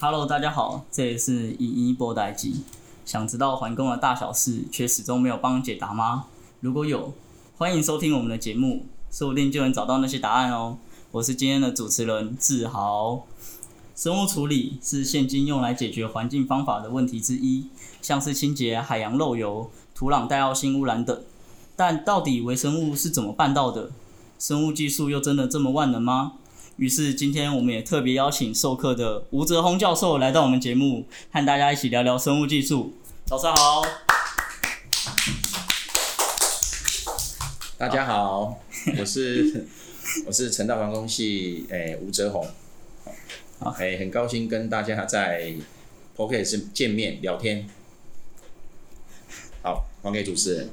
Hello，大家好，这里是一一播代机。想知道环工的大小事，却始终没有帮解答吗？如果有，欢迎收听我们的节目，说不定就能找到那些答案哦。我是今天的主持人志豪。生物处理是现今用来解决环境方法的问题之一，像是清洁海洋漏油、土壤带奥性污染等。但到底微生物是怎么办到的？生物技术又真的这么万能吗？于是今天我们也特别邀请授课的吴泽宏教授来到我们节目，和大家一起聊聊生物技术。早上好，大家好，我是 我是成大环工系诶、欸、吴哲宏，好，诶、欸、很高兴跟大家在 Podcast 见面聊天。好，还给主持人。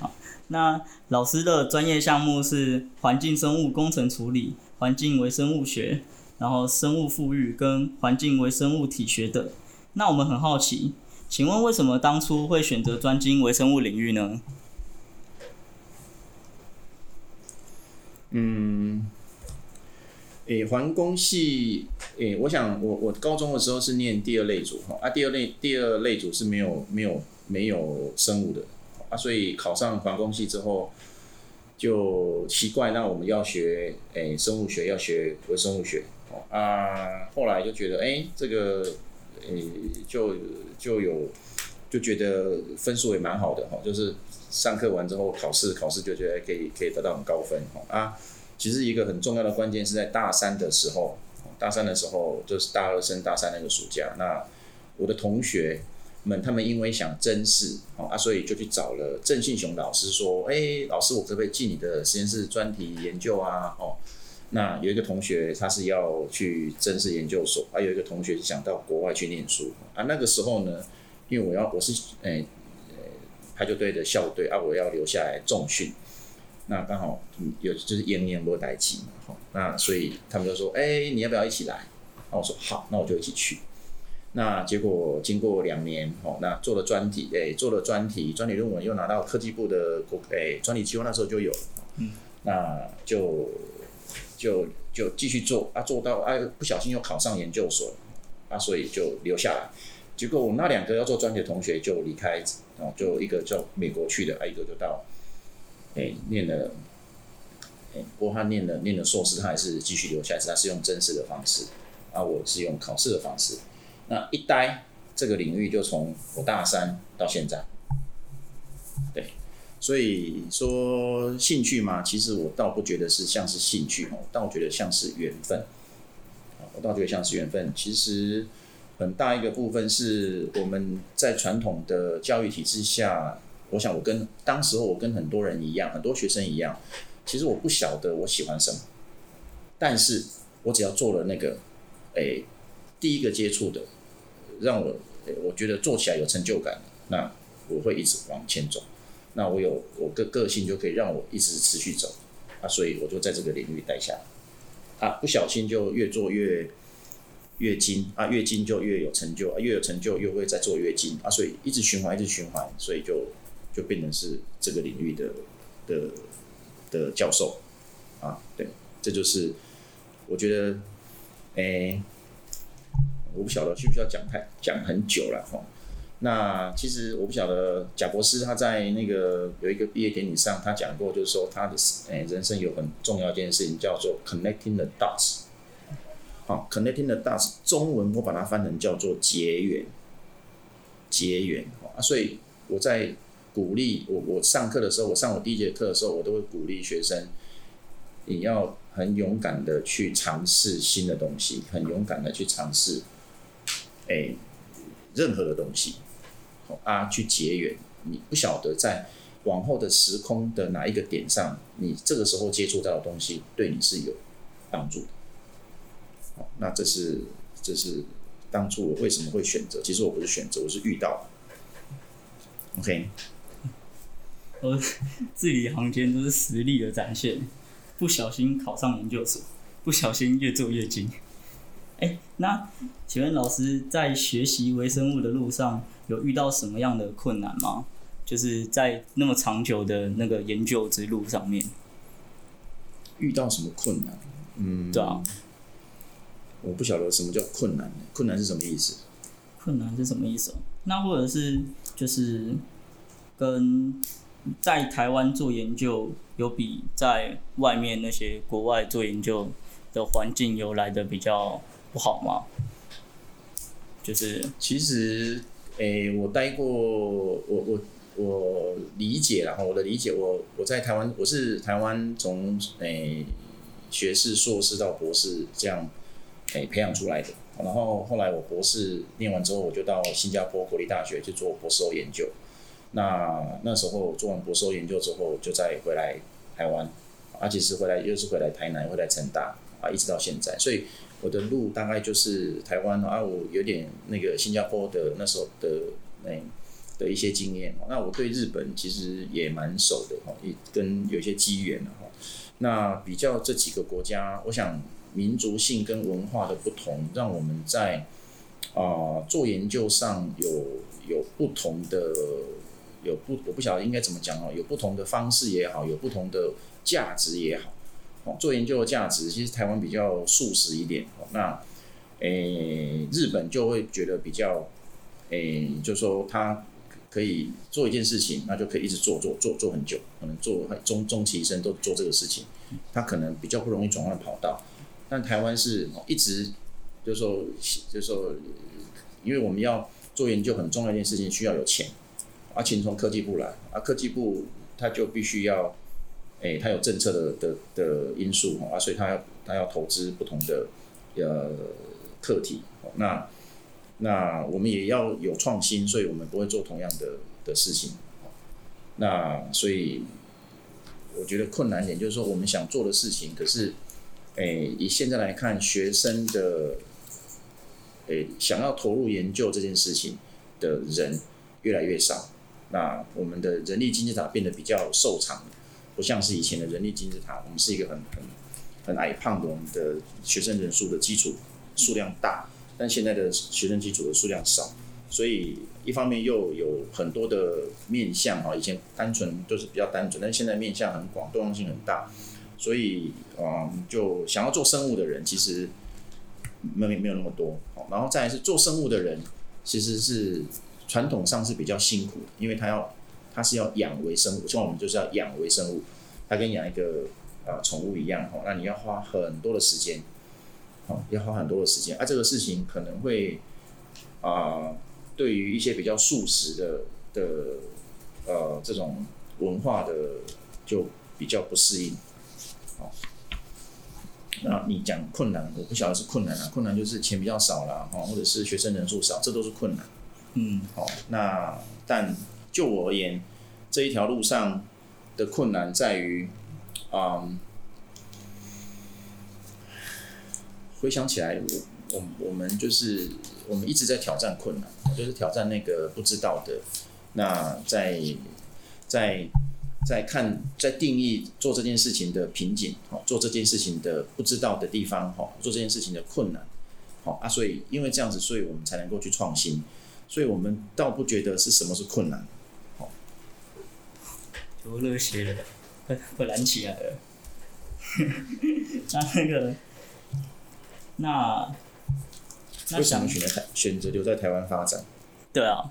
好，那老师的专业项目是环境生物工程处理。环境微生物学，然后生物富裕跟环境微生物体学等。那我们很好奇，请问为什么当初会选择专精微生物领域呢？嗯，诶，环工系，诶，我想我我高中的时候是念第二类组哈，啊，第二类第二类组是没有没有没有生物的，啊，所以考上环工系之后。就奇怪，那我们要学诶、生物学，要学微生物学哦啊，后来就觉得诶、这个诶、就就有就觉得分数也蛮好的哈，就是上课完之后考试考试就觉得可以可以得到很高分哈啊，其实一个很重要的关键是在大三的时候，大三的时候就是大二升大三那个暑假，那我的同学。们他们因为想甄试哦啊，所以就去找了郑信雄老师说：“哎、老师，我可不可以进你的实验室专题研究啊？”哦，那有一个同学他是要去甄试研究所，还有一个同学是想到国外去念书啊。那个时候呢，因为我要我是哎、欸、排球队的校队啊，我要留下来重训，那刚好有就是延年落待机嘛，好，那所以他们就说：“哎、你要不要一起来？”那我说：“好，那我就一起去。”那结果经过两年，哦，那做了专题，诶，做了专题，专题论文又拿到科技部的国，诶，专利计划那时候就有了，嗯，那就就就继续做，啊，做到啊，不小心又考上研究所，啊，所以就留下来。结果我那两个要做专题的同学就离开，哦，就一个到美国去的，啊，一个就到，诶，念了，诶，不过他念了念了硕士，他还是继续留下来，他是用真实的方式，啊，我是用考试的方式。那一待这个领域就从我大三到现在，对，所以说兴趣嘛，其实我倒不觉得是像是兴趣哦，但我觉得像是缘分，我倒觉得像是缘分。其实很大一个部分是我们在传统的教育体制下，我想我跟当时候我跟很多人一样，很多学生一样，其实我不晓得我喜欢什么，但是我只要做了那个，诶，第一个接触的。让我，我觉得做起来有成就感，那我会一直往前走。那我有我个个性就可以让我一直持续走啊，所以我就在这个领域待下啊，不小心就越做越越精啊，越精就越有成就啊，越有成就又会再做越精啊，所以一直循环，一直循环，所以就就变成是这个领域的的的教授啊，对，这就是我觉得，诶、我不晓得需不需要讲太讲很久了哈。那其实我不晓得贾博士他在那个有一个毕业典礼上，他讲过，就是说他的诶人生有很重要一件事情叫做 connecting the dots。好，connecting the dots，中文我把它翻成叫做结缘，结缘啊。所以我在鼓励我我上课的时候，我上我第一节课的时候，我都会鼓励学生，你要很勇敢的去尝试新的东西，很勇敢的去尝试。诶、任何的东西，啊，去结缘。你不晓得在往后的时空的哪一个点上，你这个时候接触到的东西对你是有帮助的。好，那这是这是当初我为什么会选择？其实我不是选择，我是遇到。OK，我字里行间都是实力的展现。不小心考上研究所，不小心越做越精。哎、欸，那请问老师在学习微生物的路上有遇到什么样的困难吗？就是在那么长久的那个研究之路上面，遇到什么困难？嗯，对啊。我不晓得什么叫困难，困难是什么意思？困难是什么意思？那或者是就是跟在台湾做研究，有比在外面那些国外做研究的环境有来的比较不好吗？就是其实，诶、我待过，我我我理解了哈，我的理解，我我在台湾，我是台湾从诶学士、硕士到博士这样诶、培养出来的。然后后来我博士念完之后，我就到新加坡国立大学去做博士后研究。那那时候做完博士后研究之后，就再回来台湾，而且是回来又是回来台南，回来成大啊，一直到现在。所以我的路大概就是台湾啊，我有点那个新加坡的那时候的那的一些经验。那我对日本其实也蛮熟的哈，也跟有些机缘哈。那比较这几个国家，我想。民族性跟文化的不同，让我们在啊、做研究上有有不同的有不我不晓得应该怎么讲哦，有不同的方式也好，有不同的价值也好。做研究的价值其实台湾比较素食一点。哦，那诶、日本就会觉得比较诶、就说他可以做一件事情，那就可以一直做做做做很久，可能做终终其一生都做这个事情，他可能比较不容易转换跑道。但台湾是一直，就说，就说，因为我们要做研究，很重要一件事情需要有钱，而钱从科技部来，啊，科技部他就必须要，诶，他有政策的的的因素啊，所以他要他要投资不同的呃课题，那那我们也要有创新，所以我们不会做同样的的事情，那所以我觉得困难点就是说，我们想做的事情，可是。诶，以现在来看，学生的诶想要投入研究这件事情的人越来越少。那我们的人力金字塔变得比较瘦长，不像是以前的人力金字塔，我们是一个很很很矮胖的，我们的学生人数的基础数量大，但现在的学生基础的数量少，所以一方面又有很多的面向啊，以前单纯都是比较单纯，但现在面向很广，多样性很大。所以，嗯，就想要做生物的人，其实没没有那么多。然后再来是做生物的人，其实是传统上是比较辛苦，因为他要他是要养微生物，像我们就是要养微生物，它跟养一个呃宠物一样，哈，那你要花很多的时间，哦，要花很多的时间，啊，这个事情可能会啊、呃，对于一些比较素食的的呃这种文化的就比较不适应。好，那你讲困难，我不晓得是困难啊，困难就是钱比较少了哈，或者是学生人数少，这都是困难。嗯，好，那但就我而言，这一条路上的困难在于，嗯，回想起来，我我我们就是我们一直在挑战困难，就是挑战那个不知道的，那在在。在看，在定义做这件事情的瓶颈，好，做这件事情的不知道的地方，好，做这件事情的困难，好啊，所以因为这样子，所以我们才能够去创新，所以我们倒不觉得是什么是困难，就热血了，会会燃起来了，那那个，那，那为什么选择台选择留在台湾发展？对啊，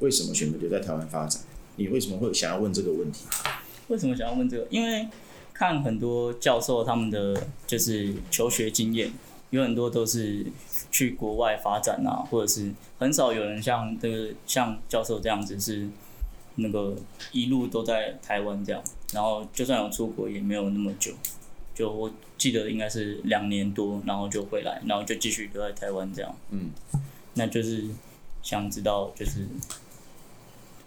为什么选择留在台湾发展？你为什么会想要问这个问题？为什么想要问这个？因为看很多教授他们的就是求学经验，有很多都是去国外发展啊，或者是很少有人像这个像教授这样子是那个一路都在台湾这样，然后就算有出国也没有那么久，就我记得应该是两年多，然后就回来，然后就继续留在台湾这样。嗯，那就是想知道就是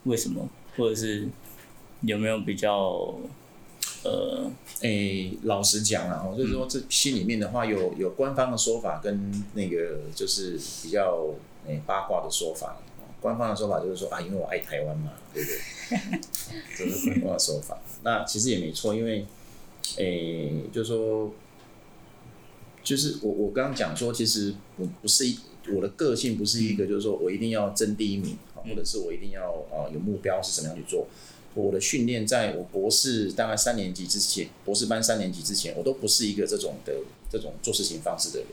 为什么？或者是有没有比较呃，诶、欸，老实讲啊，我，就是说这心里面的话有有官方的说法跟那个就是比较诶、欸、八卦的说法。官方的说法就是说啊，因为我爱台湾嘛，对不对？这是官方的说法。那其实也没错，因为诶、欸，就是说，就是我我刚刚讲说，其实我不是一我的个性不是一个，就是说我一定要争第一名。或者是我一定要啊有目标是怎么样去做？我的训练，在我博士大概三年级之前，博士班三年级之前，我都不是一个这种的这种做事情方式的人，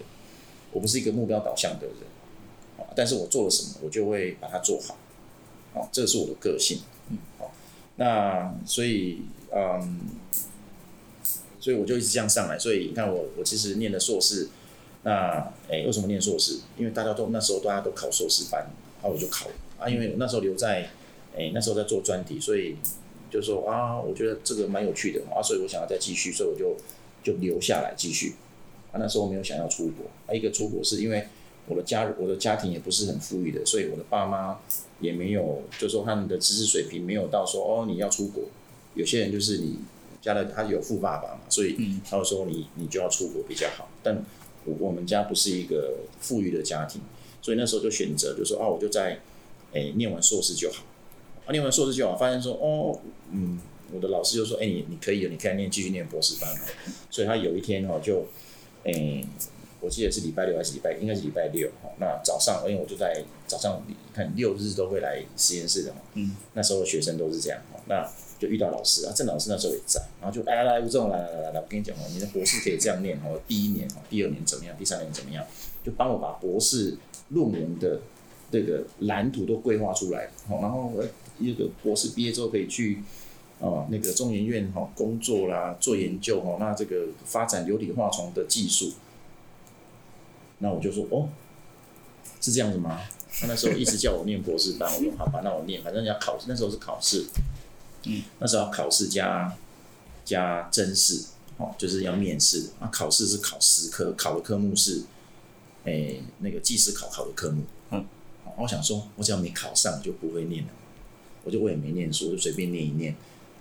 我不是一个目标导向的人，啊，但是我做了什么，我就会把它做好，啊，这是我的个性，嗯，好，那所以，嗯，所以我就一直这样上来，所以你看我，我其实念的硕士，那，哎，为什么念硕士？因为大家都那时候大家都考硕士班，然后我就考，啊，因为我那时候留在。哎，那时候在做专题，所以就说啊，我觉得这个蛮有趣的啊，所以我想要再继续，所以我就就留下来继续。啊，那时候没有想要出国，啊，一个出国是因为我的家我的家庭也不是很富裕的，所以我的爸妈也没有，就说他们的知识水平没有到说哦，你要出国。有些人就是你家的他有富爸爸嘛，所以他会说你你就要出国比较好。但我我们家不是一个富裕的家庭，所以那时候就选择就说哦，我就在哎念完硕士就好。啊，念完硕士就好，发现说，哦，嗯，我的老师就说，哎、欸，你你可以，你可以念继续念博士班。所以他有一天哦，就，哎、欸，我记得是礼拜六还是礼拜，应该是礼拜六哈。那早上，因为我就在早上，看六日都会来实验室的嘛。嗯。那时候学生都是这样哈，那就遇到老师啊，郑老师那时候也在，然后就来来来，吴总来来来来，我跟你讲哦，你的博士可以这样念哦，第一年哦，第二年怎么样，第三年怎么样，就帮我把博士论文的这个蓝图都规划出来，好，然后。一个博士毕业之后可以去哦，那个中研院哈工作啦，做研究哈，那这个发展流体化虫的技术，那我就说哦，是这样子吗？他那时候一直叫我念博士班，我说好吧，那我念，反正要考试，那时候是考试，嗯，那时候要考试加加真试，哦，就是要面试，啊，考试是考十科，考的科目是，诶，那个技师考考的科目，嗯，我想说，我只要没考上，就不会念了。我就我也没念书，就随便念一念，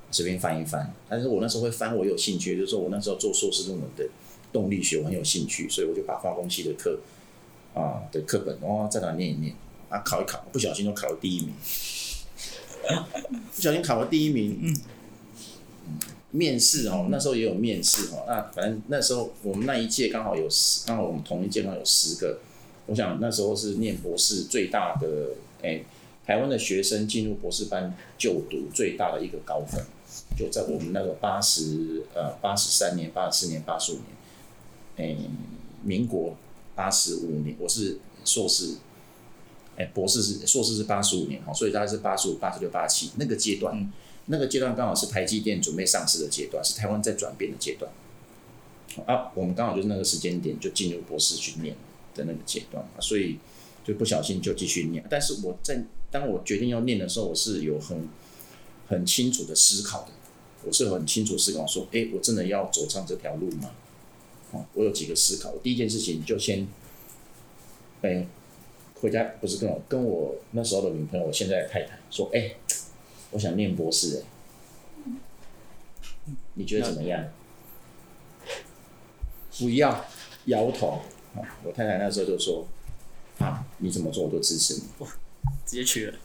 随便翻一翻。但是我那时候会翻，我有兴趣，就是说我那时候做硕士论文的动力学我很有兴趣，所以我就把化工系的课啊的课本哦在那念一念啊，考一考，不小心就考了第一名，不小心考了第一名。嗯，面试哦，那时候也有面试哦。那反正那时候我们那一届刚好有十，刚好我们同一届刚好有十个。我想那时候是念博士最大的哎。欸台湾的学生进入博士班就读最大的一个高峰，就在我们那个八十呃八十三年、八十四年、八十五年，诶，民国八十五年，我是硕士，诶，博士是硕士是八十五年哈，所以大概是八十五、八十六、八十七那个阶段，那个阶段刚好是台积电准备上市的阶段，是台湾在转变的阶段，啊，我们刚好就是那个时间点就进入博士训练的那个阶段，所以就不小心就继续念，但是我在。当我决定要念的时候，我是有很很清楚的思考的。我是很清楚思考说，哎，我真的要走上这条路吗？哦，我有几个思考。第一件事情就先，哎，回家不是跟我跟我那时候的女朋友，我现在的太太说，哎，我想念博士，哎，你觉得怎么样？不要，摇头。我太太那时候就说，啊，你怎么做我都支持你。直接去了，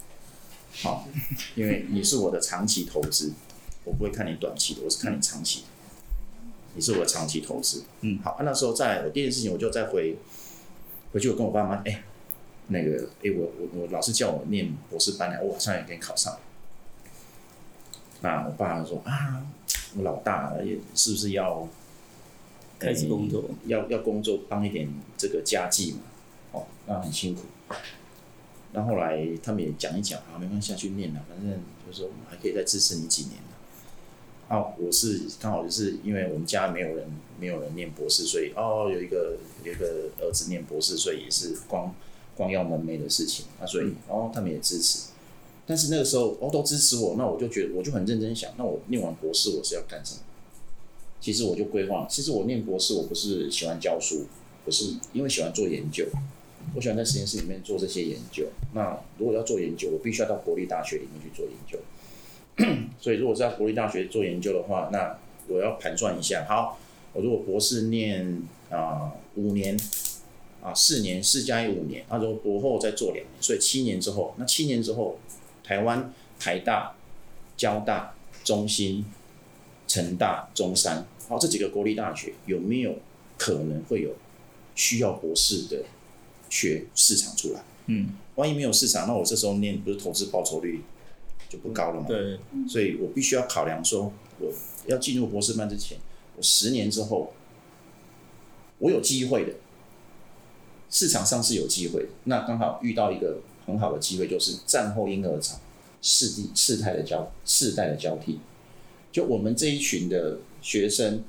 好，因为你是我的长期投资，我不会看你短期的，我是看你长期的，你是我的长期投资，嗯，好，那时候在我第一件事情，我就再回回去，我跟我爸妈，哎、欸，那个，哎、欸，我我我老师叫我念博士班，我马上也可以考上，那我爸说啊，我老大也是不是要开始工作，要要工作帮一点这个家计嘛，哦，那很辛苦。那后后来他们也讲一讲啊，没关系，下去念了，反正就是说我们还可以再支持你几年的。啊，我是刚好就是因为我们家没有人没有人念博士，所以哦有一个有一个儿子念博士，所以也是光光耀门楣的事情啊，所以哦他们也支持。但是那个时候哦都支持我，那我就觉得我就很认真想，那我念完博士我是要干什么？其实我就规划，其实我念博士我不是喜欢教书，我是因为喜欢做研究。我喜欢在实验室里面做这些研究。那如果要做研究，我必须要到国立大学里面去做研究。所以，如果是在国立大学做研究的话，那我要盘算一下。好，我如果博士念啊五年啊四年，四加一五年。那如果博后再做两年，所以七年之后，那七年之后，台湾台大、交大、中兴、成大、中山，好，这几个国立大学有没有可能会有需要博士的？学市场出来，嗯，万一没有市场，那我这时候念不是投资报酬率就不高了嘛。对，所以我必须要考量说，我要进入博士班之前，我十年之后，我有机会的，市场上是有机会的。那刚好遇到一个很好的机会，就是战后婴儿潮，世地世代的交世代的交替，就我们这一群的学生，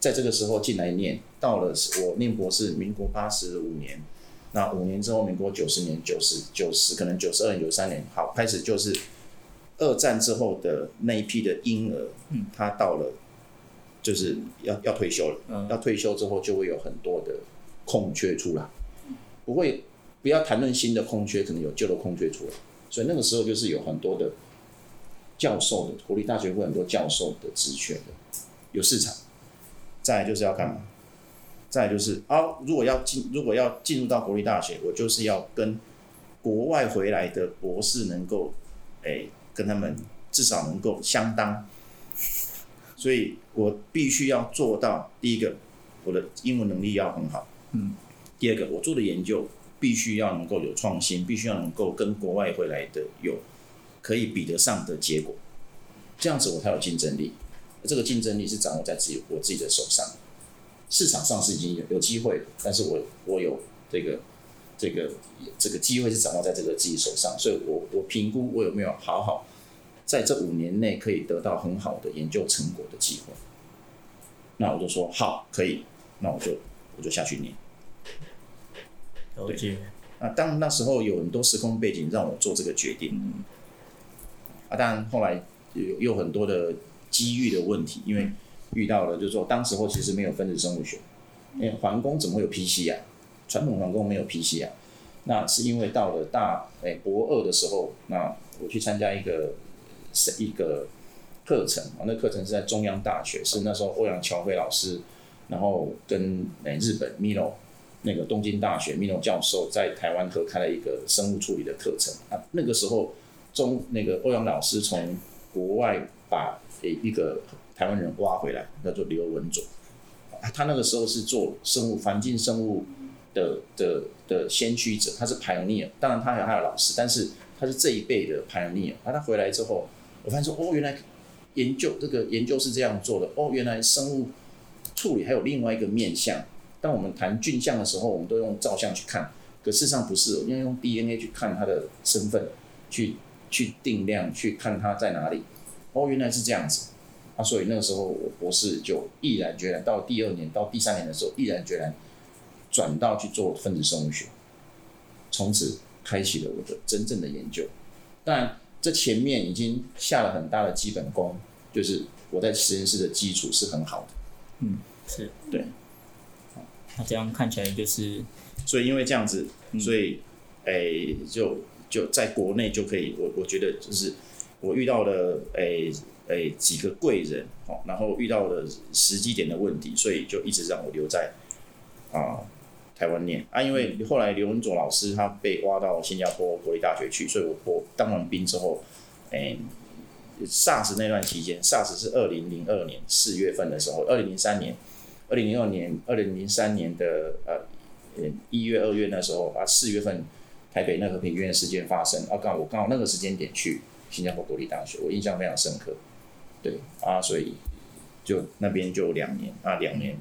在这个时候进来念，到了我念博士，民国八十五年。那五年之后，民国九十年、九十九十，可能九十二年、九三年，好，开始就是二战之后的那一批的婴儿，嗯，他到了就是要要退休了，嗯，要退休之后就会有很多的空缺出来，不会不要谈论新的空缺，可能有旧的空缺出来，所以那个时候就是有很多的教授的国立大学会很多教授的职缺的，有市场，再来就是要干嘛？再就是啊，如果要进，如果要进入到国立大学，我就是要跟国外回来的博士能够，诶、欸，跟他们至少能够相当，所以我必须要做到第一个，我的英文能力要很好，嗯，第二个，我做的研究必须要能够有创新，必须要能够跟国外回来的有可以比得上的结果，这样子我才有竞争力，这个竞争力是掌握在自己我自己的手上。市场上是已经有有机会，但是我我有这个这个这个机会是掌握在这个自己手上，所以我我评估我有没有好好在这五年内可以得到很好的研究成果的机会，那我就说好可以，那我就我就下去念。了解。那当那时候有很多时空背景让我做这个决定，嗯、啊，当然后来有有很多的机遇的问题，因为。遇到了，就是说，当时候其实没有分子生物学，因为环工怎么会有 PCR 啊？传统环工没有 PC 啊。那是因为到了大诶博二的时候，那我去参加一个是一个课程啊，那课程是在中央大学，是那时候欧阳乔辉老师，然后跟诶日本 Mino 那个东京大学 Mino 教授在台湾合开了一个生物处理的课程啊。那个时候中那个欧阳老师从国外把诶一个台湾人挖回来，叫做刘文佐，啊他那个时候是做生物环境生物的的的先驱者，他是 pioneer，当然他还有他的老师，但是他是这一辈的 pioneer。啊，他回来之后，我发现说，哦，原来研究这个研究是这样做的，哦，原来生物处理还有另外一个面向。当我们谈菌相的时候，我们都用照相去看，可事实上不是，因为用 DNA 去看它的身份，去去定量，去看它在哪里。哦，原来是这样子。啊，所以那个时候我博士就毅然决然，到第二年到第三年的时候，毅然决然转到去做分子生物学，从此开启了我的真正的研究。当然，这前面已经下了很大的基本功，就是我在实验室的基础是很好的。嗯，是对。那这样看起来就是，所以因为这样子，所以哎、欸，就就在国内就可以，我我觉得就是我遇到了诶、欸，几个贵人，哦，然后遇到了时机点的问题，所以就一直让我留在啊台湾念啊。因为后来刘文佐老师他被挖到新加坡国立大学去，所以我我当完兵之后，诶、欸，SARS 那段期间，SARS 是二零零二年四月份的时候，二零零三年，二零零二年，二零零三年的呃一月二月那时候啊，四月份台北那和平医院事件发生，啊，刚好我刚好那个时间点去新加坡国立大学，我印象非常深刻。对啊，所以就那边就两年啊，两年、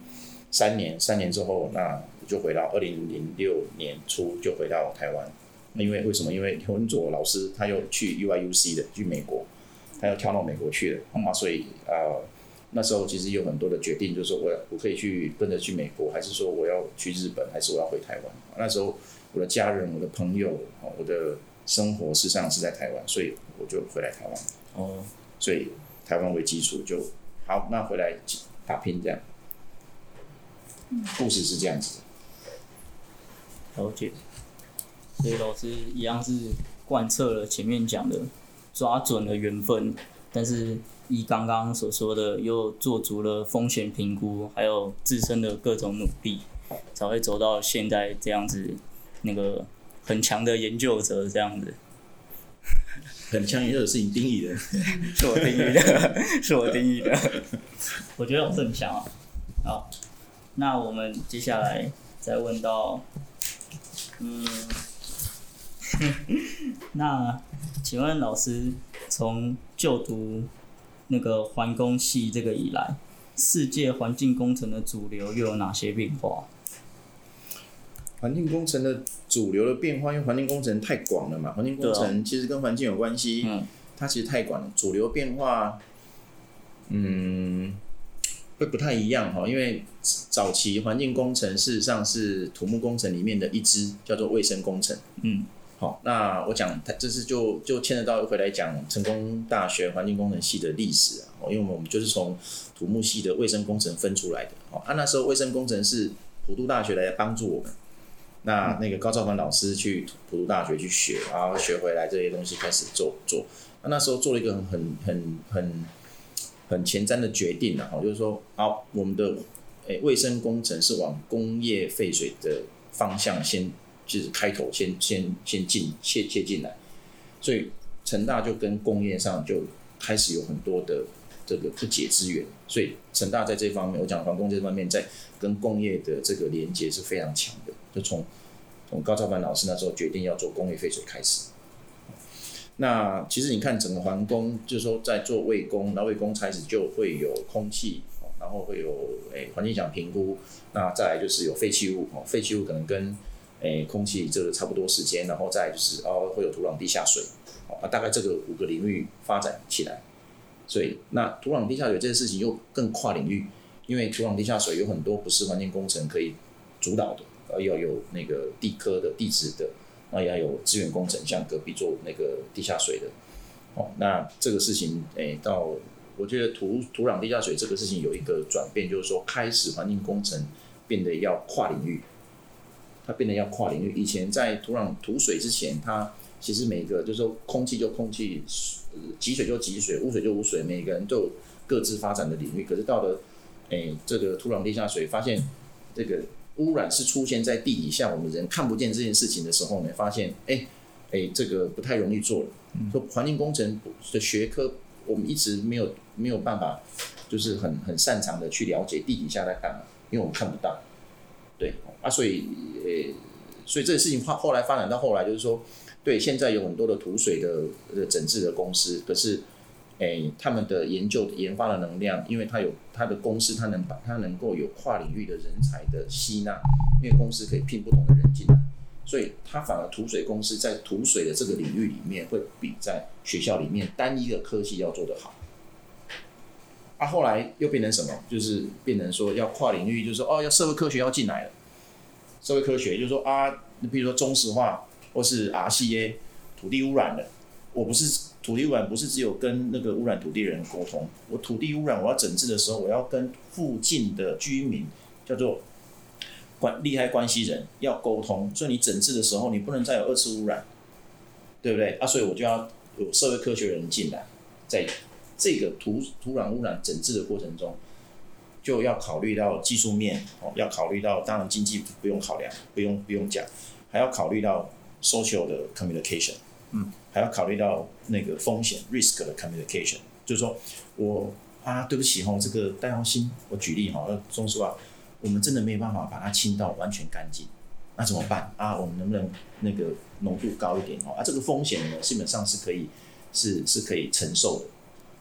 三年，三年之后，那我就回到二零零六年初就回到台湾。那因为为什么？因为刘文佐老师他又去 UIUC 的，去美国，他又跳到美国去了啊，所以啊，那时候其实有很多的决定，就是说我我可以去跟着去美国，还是说我要去日本，还是我要回台湾？那时候我的家人、我的朋友、我的生活事实上是在台湾，所以我就回来台湾。哦，所以。台湾为基础就好，那回来打拼这样，故事是这样子的。了解，所以老师一样是贯彻了前面讲的，抓准了缘分，但是依刚刚所说的，又做足了风险评估，还有自身的各种努力，才会走到现在这样子，那个很强的研究者这样子。很强硬，这是你定义的，是我定义的，是我定义的。我觉得我是很强啊。好，那我们接下来再问到，嗯，那请问老师从就读那个环工系这个以来，世界环境工程的主流又有哪些变化？环境工程的主流的变化，因为环境工程太广了嘛，环境工程其实跟环境有关系，嗯，它其实太广了。主流变化，嗯，会不太一样哈，因为早期环境工程事实上是土木工程里面的一支，叫做卫生工程，嗯，好，那我讲它这是就就牵扯到回来讲成功大学环境工程系的历史啊，因为我们就是从土木系的卫生工程分出来的，哦，啊，那时候卫生工程是普渡大学来帮助我们。那那个高兆凡老师去普渡大学去学，然后学回来这些东西开始做做。那那时候做了一个很很很很很前瞻的决定啊，就是说，好，我们的诶卫生工程是往工业废水的方向先就是开头先先先进切切进来，所以成大就跟工业上就开始有很多的这个不解之缘，所以成大在这方面，我讲环工这方面在跟工业的这个连接是非常强的。就从从高超凡老师那时候决定要做工业废水开始，那其实你看整个环工，就是说在做卫工，那卫工开始就会有空气，然后会有诶环境影响评估，那再来就是有废弃物哦，废弃物可能跟诶空气这个差不多时间，然后再就是哦会有土壤地下水，啊大概这个五个领域发展起来，所以那土壤地下水这件事情又更跨领域，因为土壤地下水有很多不是环境工程可以主导的。要有那个地科的地质的，那也要有资源工程，像隔壁做那个地下水的，哦，那这个事情，诶、到我觉得土土壤地下水这个事情有一个转变，就是说开始环境工程变得要跨领域，它变得要跨领域。以前在土壤土水之前，它其实每个就是说空气就空气，积水就积水，污水就污水，每个人都有各自发展的领域。可是到了诶、这个土壤地下水，发现这个。污染是出现在地底下，我们人看不见这件事情的时候呢，发现，哎、欸，哎、欸，这个不太容易做了。说环境工程的学科，我们一直没有没有办法，就是很很擅长的去了解地底下在干嘛，因为我们看不到。对啊，所以，呃、欸，所以这个事情后后来发展到后来，就是说，对，现在有很多的土水的的整治的公司，可是。诶、他们的研究研发的能量，因为他有他的公司，他能把他能够有跨领域的人才的吸纳，因为公司可以聘不同的人进来，所以他反而土水公司在土水的这个领域里面，会比在学校里面单一的科系要做得好。啊，后来又变成什么？就是变成说要跨领域，就是说哦，要社会科学要进来了。社会科学就是说啊，你比如说中石化或是 RCA 土地污染的，我不是。土地污染不是只有跟那个污染土地人沟通，我土地污染我要整治的时候，我要跟附近的居民叫做关利害关系人要沟通，所以你整治的时候，你不能再有二次污染，对不对？啊，所以我就要有社会科学人进来，在这个土土壤污染整治的过程中，就要考虑到技术面哦，要考虑到当然经济不用考量，不用不用讲，还要考虑到 social 的 communication。嗯，还要考虑到那个风险 risk 的 communication，就是说我啊，对不起哈，这个戴耀新，我举例哈，说实话，我们真的没有办法把它清到完全干净，那怎么办啊？我们能不能那个浓度高一点哦？啊，这个风险呢，基本上是可以是是可以承受的。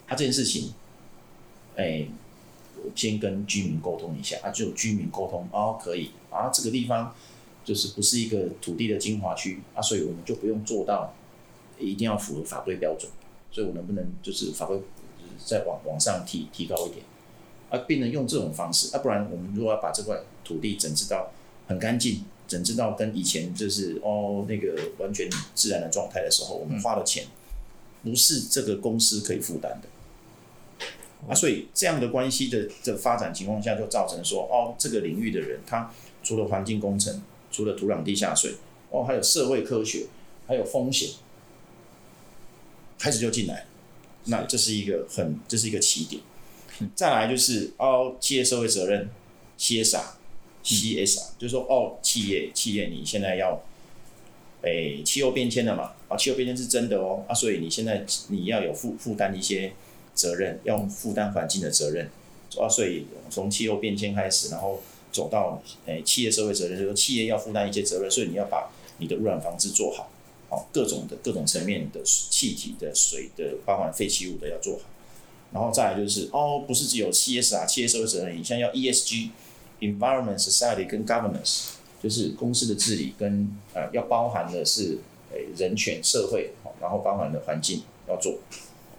啊，这件事情，哎，我先跟居民沟通一下，啊，就居民沟通哦，可以啊，这个地方就是不是一个土地的精华区啊，所以我们就不用做到。一定要符合法规标准，所以我能不能就是法规再往往上提提高一点，啊，变成用这种方式，啊，不然我们如果要把这块土地整治到很干净，整治到跟以前就是哦那个完全自然的状态的时候，我们花的钱不是这个公司可以负担的，啊，所以这样的关系的的发展情况下，就造成说哦这个领域的人，他除了环境工程，除了土壤地下水，哦还有社会科学，还有风险。开始就进来，那这是一个很，这是一个起点。再来就是哦，企业社会责任，CSR，CSR，就是说哦，企业企业你现在要，诶，气候变迁了嘛，啊，气候变迁是真的哦，啊，所以你现在你要有负负担一些责任，要负担环境的责任，啊，所以从气候变迁开始，然后走到诶企业社会责任，就是说企业要负担一些责任，所以你要把你的污染防治做好。好，各种的各种层面的气体的水的，包含废弃物的要做好。然后再来就是哦，不是只有 CSR 企业社会责任，你像要 ESG，Environment、Society 跟 Governance，就是公司的治理跟呃要包含的是诶人权社会，然后包含的环境要做。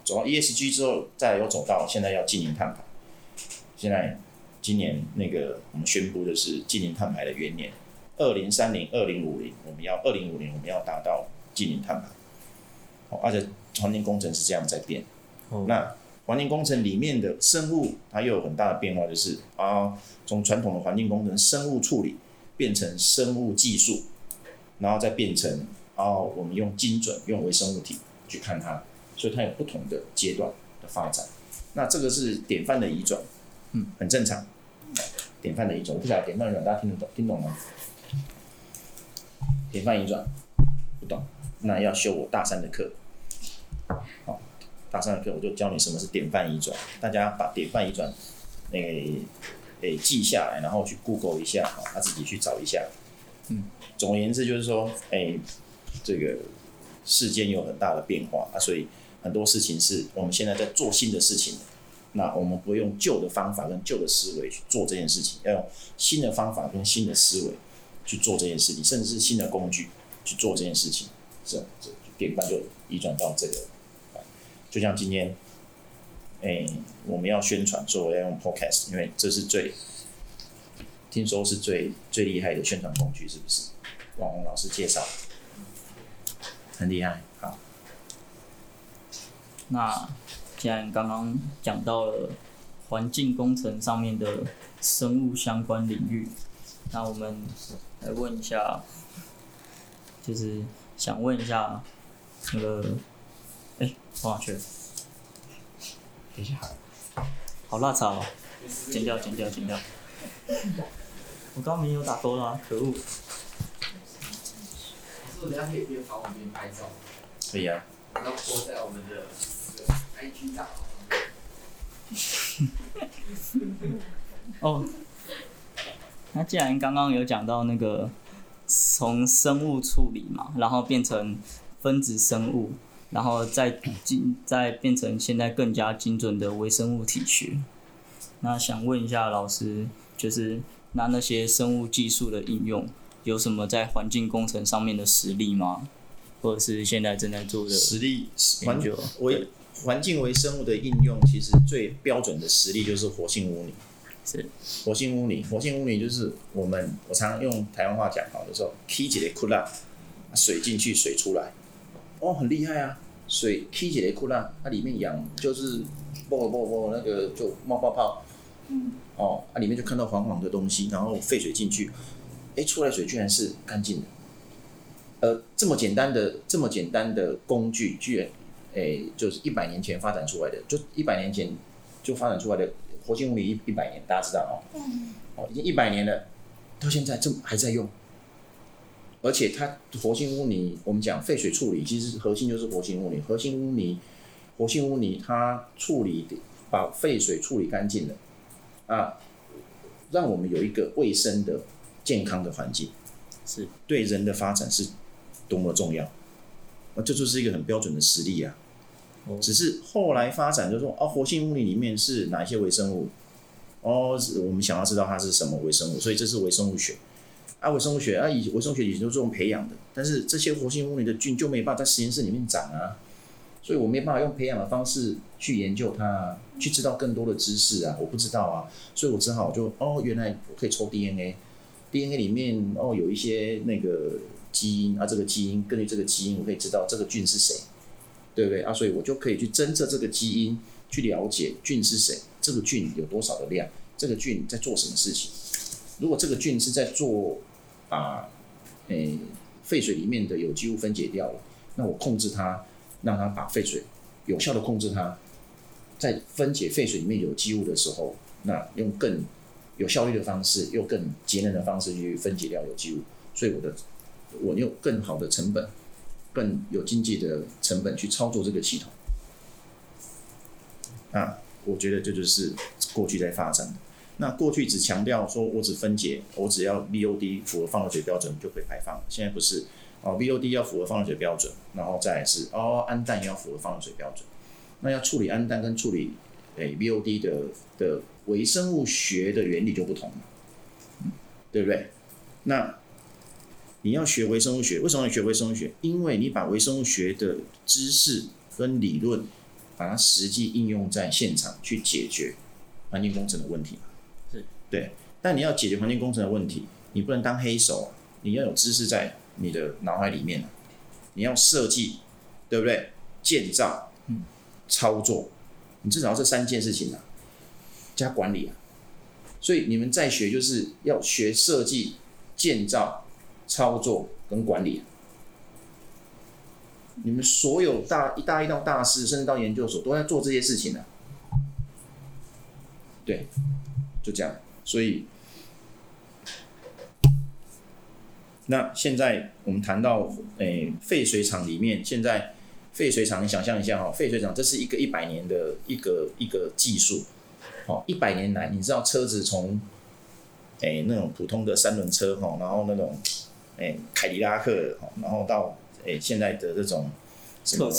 走到 ESG 之后，再有走到现在要进行碳排。现在今年那个我们宣布的是进行碳排的元年，二零三零、二零五零，我们要二零五零我们要达到净零碳排。好，而且环境工程是这样在变。哦，那。环境工程里面的生物，它又有很大的变化，就是啊，从传统的环境工程生物处理变成生物技术，然后再变成啊，我们用精准用微生物体去看它，所以它有不同的阶段的发展。那这个是典范的移转，嗯，很正常。典范的移转，我不晓得典范移转大家听得懂听懂吗？典范移转那要修我大三的课。好。大三的课我就教你什么是典范移转，大家把典范移转诶诶记下来，然后去 Google 一下，他自己去找一下。嗯，总而言之就是说，诶，这个世间有很大的变化啊，所以很多事情是我们现在在做新的事情，那我们不会用旧的方法跟旧的思维去做这件事情，要用新的方法跟新的思维去做这件事情，甚至是新的工具去做这件事情，这这典范就移转到这个。就像今天，哎、我们要宣传说我要用 Podcast，因为这是最听说是最最厉害的宣传工具，是不是？网红老师介绍，很厉害。好，那既然刚刚讲到了环境工程上面的生物相关领域，那我们来问一下，就是想问一下那个。哎、欸，放哪去了？等一下，好辣茶哦！剪掉，剪掉，剪掉。我刚刚没有打勾啦，可恶！我等下可以边跑边拍照。可以啊。然后播在我们的 IG 账号。哦。那既然刚刚有讲到那个从生物处理嘛，然后变成分子生物。然后再进再变成现在更加精准的微生物体学。那想问一下老师，就是那那些生物技术的应用，有什么在环境工程上面的实例吗？或者是现在正在做的实例研究？微环境微生物的应用，其实最标准的实例就是活性污泥。是活性污泥，活性污泥就是我们我常常用台湾话讲好的时候，起一个窟窿，水进去，水出来。哦，很厉害啊！水踢起来，窟窿，它里面氧就是啵啵啵，那个就冒泡泡。嗯。哦，它、啊、里面就看到黄黄的东西，然后废水进去，哎，出来水居然是干净的。呃，这么简单的这么简单的工具，居然，哎，就是一百年前发展出来的，就一百年前就发展出来的活性污泥一一百年，大家知道哦。嗯。哦，已经一百年了，到现在这还在用。而且它活性污泥，我们讲废水处理，其实核心就是活性污泥。活性污泥，活性污泥，它处理把废水处理干净了，啊，让我们有一个卫生的、健康的环境，是对人的发展是多么重要。啊，这就是一个很标准的实例啊。只是后来发展就是说，哦，活性污泥里面是哪一些微生物？哦，我们想要知道它是什么微生物，所以这是微生物学。啊，微生物学啊，以微生物学以前都是用培养的，但是这些活性污泥的菌就没办法在实验室里面长啊，所以我没办法用培养的方式去研究它，去知道更多的知识啊，我不知道啊，所以我只好就哦，原来我可以抽 DNA，DNA 里面哦有一些那个基因啊，这个基因根据这个基因我可以知道这个菌是谁，对不对啊？所以我就可以去侦测这个基因，去了解菌是谁，这个菌有多少的量，这个菌在做什么事情，如果这个菌是在做。把诶废水里面的有机物分解掉了，那我控制它，让它把废水有效的控制它，在分解废水里面有机物的时候，那用更有效率的方式，用更节能的方式去分解掉有机物，所以我的我用更好的成本，更有经济的成本去操作这个系统。啊，我觉得这就是过去在发展的。那过去只强调说我只分解，我只要 VOD 符合放流水标准就可以排放，现在不是哦，VOD 要符合放流水标准，然后再是哦，氨氮也要符合放流水标准。那要处理氨氮跟处理诶 VOD 的的微生物学的原理就不同了，对不对？那你要学微生物学，为什么要学微生物学？因为你把微生物学的知识跟理论，把它实际应用在现场去解决环境工程的问题。是，对。但你要解决环境工程的问题，你不能当黑手，你要有知识在你的脑海里面。你要设计，对不对？建造，嗯，操作，你至少要这三件事情啊，加管理啊。所以你们在学就是要学设计、建造。操作跟管理，你们所有大一大一到大四，甚至到研究所，都在做这些事情呢、对，就这样。所以，那现在我们谈到，诶、废水厂里面，现在废水厂，你想象一下哈，废水厂这是一个一百年的一个一个技术，哦，一百年来，你知道车子从，诶、那种普通的三轮车哈，然后那种。哎，凯迪拉克，然后到哎现在的这种什么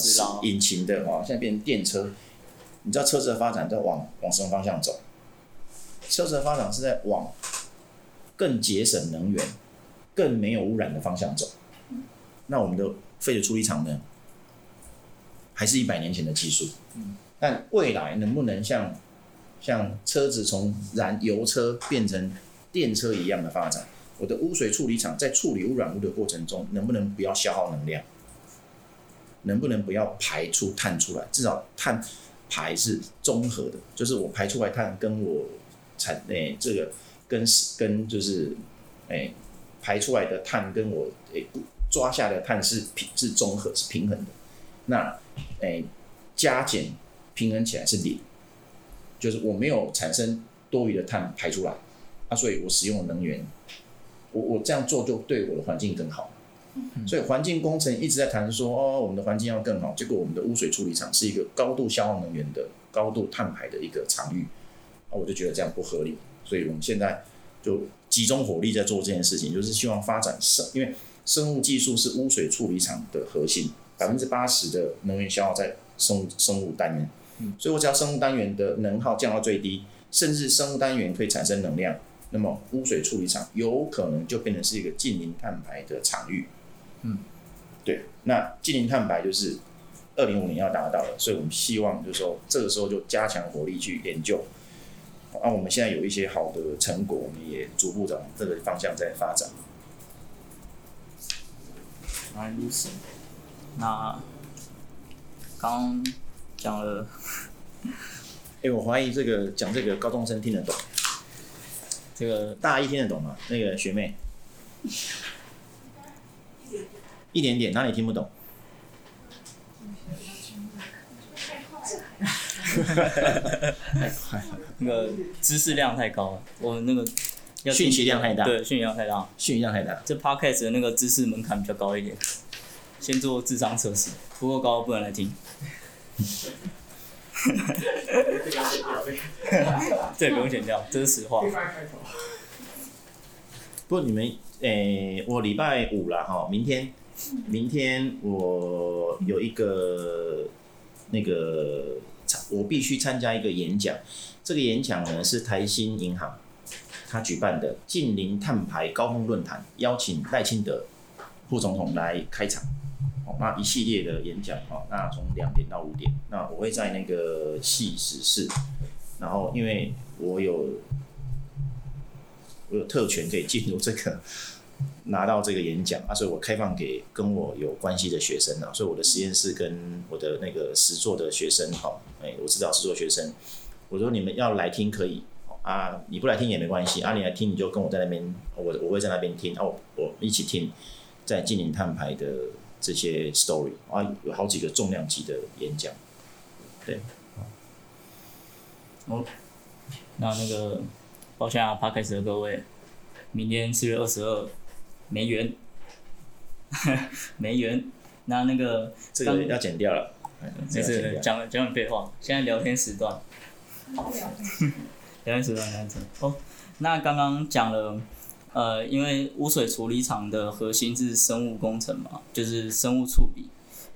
引擎的哈，现在变成电车。你知道车子的发展在往往什么方向走？车子的发展是在往更节省能源、更没有污染的方向走。那我们的废水处理厂呢，还是一百年前的技术。但未来能不能像像车子从燃油车变成电车一样的发展？我的污水处理厂在处理污染物的过程中，能不能不要消耗能量？能不能不要排出碳出来？至少碳排是综合的，就是我排出来碳跟我产诶、这个跟跟就是诶、排出来的碳跟我诶、抓下的碳是平是综合是平衡的。那诶、加减平衡起来是零，就是我没有产生多余的碳排出来，啊，所以我使用的能源。我我这样做就对我的环境更好，所以环境工程一直在谈说哦，我们的环境要更好。结果我们的污水处理厂是一个高度消耗能源的、高度碳排的一个场域，啊，我就觉得这样不合理。所以我们现在就集中火力在做这件事情，就是希望发展生，因为生物技术是污水处理厂的核心，百分之八十的能源消耗在生物生物单元，所以我只要生物单元的能耗降到最低，甚至生物单元可以产生能量。那么污水处理厂有可能就变成是一个近零碳排的场域，嗯，对，那近零碳排就是二零五零要达到了，所以我们希望就是说这个时候就加强火力去研究，啊，我们现在有一些好的成果，我们也逐步的往这个方向在发展。原来如此，那刚讲了，哎，我怀疑这个讲这个高中生听得懂。这个大一听得懂吗？那个学妹，一点点，哪里听不懂？太快了，那个知识量太高了，我们那个讯息量太大，对，讯息量太大，讯息量太大。这 podcast 的那个知识门槛比较高一点，先做智商测试，不够高不能来听。这不用剪掉，这是实话。不过你们，诶、我礼拜五了哈，明天，明天我有一个那个，我必须参加一个演讲。这个演讲呢是台新银行他举办的近零碳排高峰论坛，邀请赖清德副总统来开场。那一系列的演讲哈，那从两点到五点，那我会在那个戏时室，然后因为我有我有特权可以进入这个拿到这个演讲啊，所以我开放给跟我有关系的学生啊，所以我的实验室跟我的那个实作的学生哈，哎，我知道实作学生，我说你们要来听可以啊，你不来听也没关系啊，你来听你就跟我在那边，我我会在那边听哦，我一起听，在净零碳排的。这些 story 啊，有好几个重量级的演讲，对。哦，那那个，抱歉啊，Podcast 的各位，明天四月二十二，没缘，没缘。那那个，这个要剪掉了，没事，讲讲点废话。现在聊天时段，聊天时段，聊天时段。哦，那刚刚讲了，呃，因为污水处理厂的核心是生物工程嘛，就是生物处理，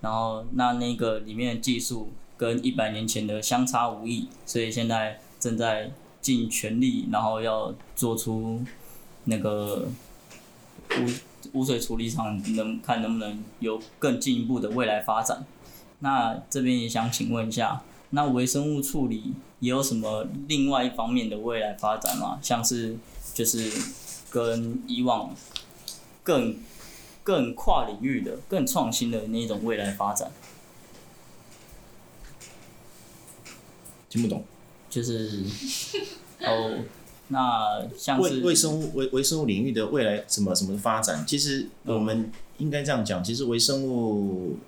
然后那那个里面技术跟一百年前的相差无异，所以现在正在尽全力，然后要做出那个污污水处理厂能看能不能有更进一步的未来发展。那这边也想请问一下，那微生物处理也有什么另外一方面的未来发展吗？像是就是跟以往更更跨领域的、更创新的那种未来发展？听不懂。就是哦，那像是微微生物微微生物领域的未来什么什么发展？其实我们应该这样讲，其实微生物。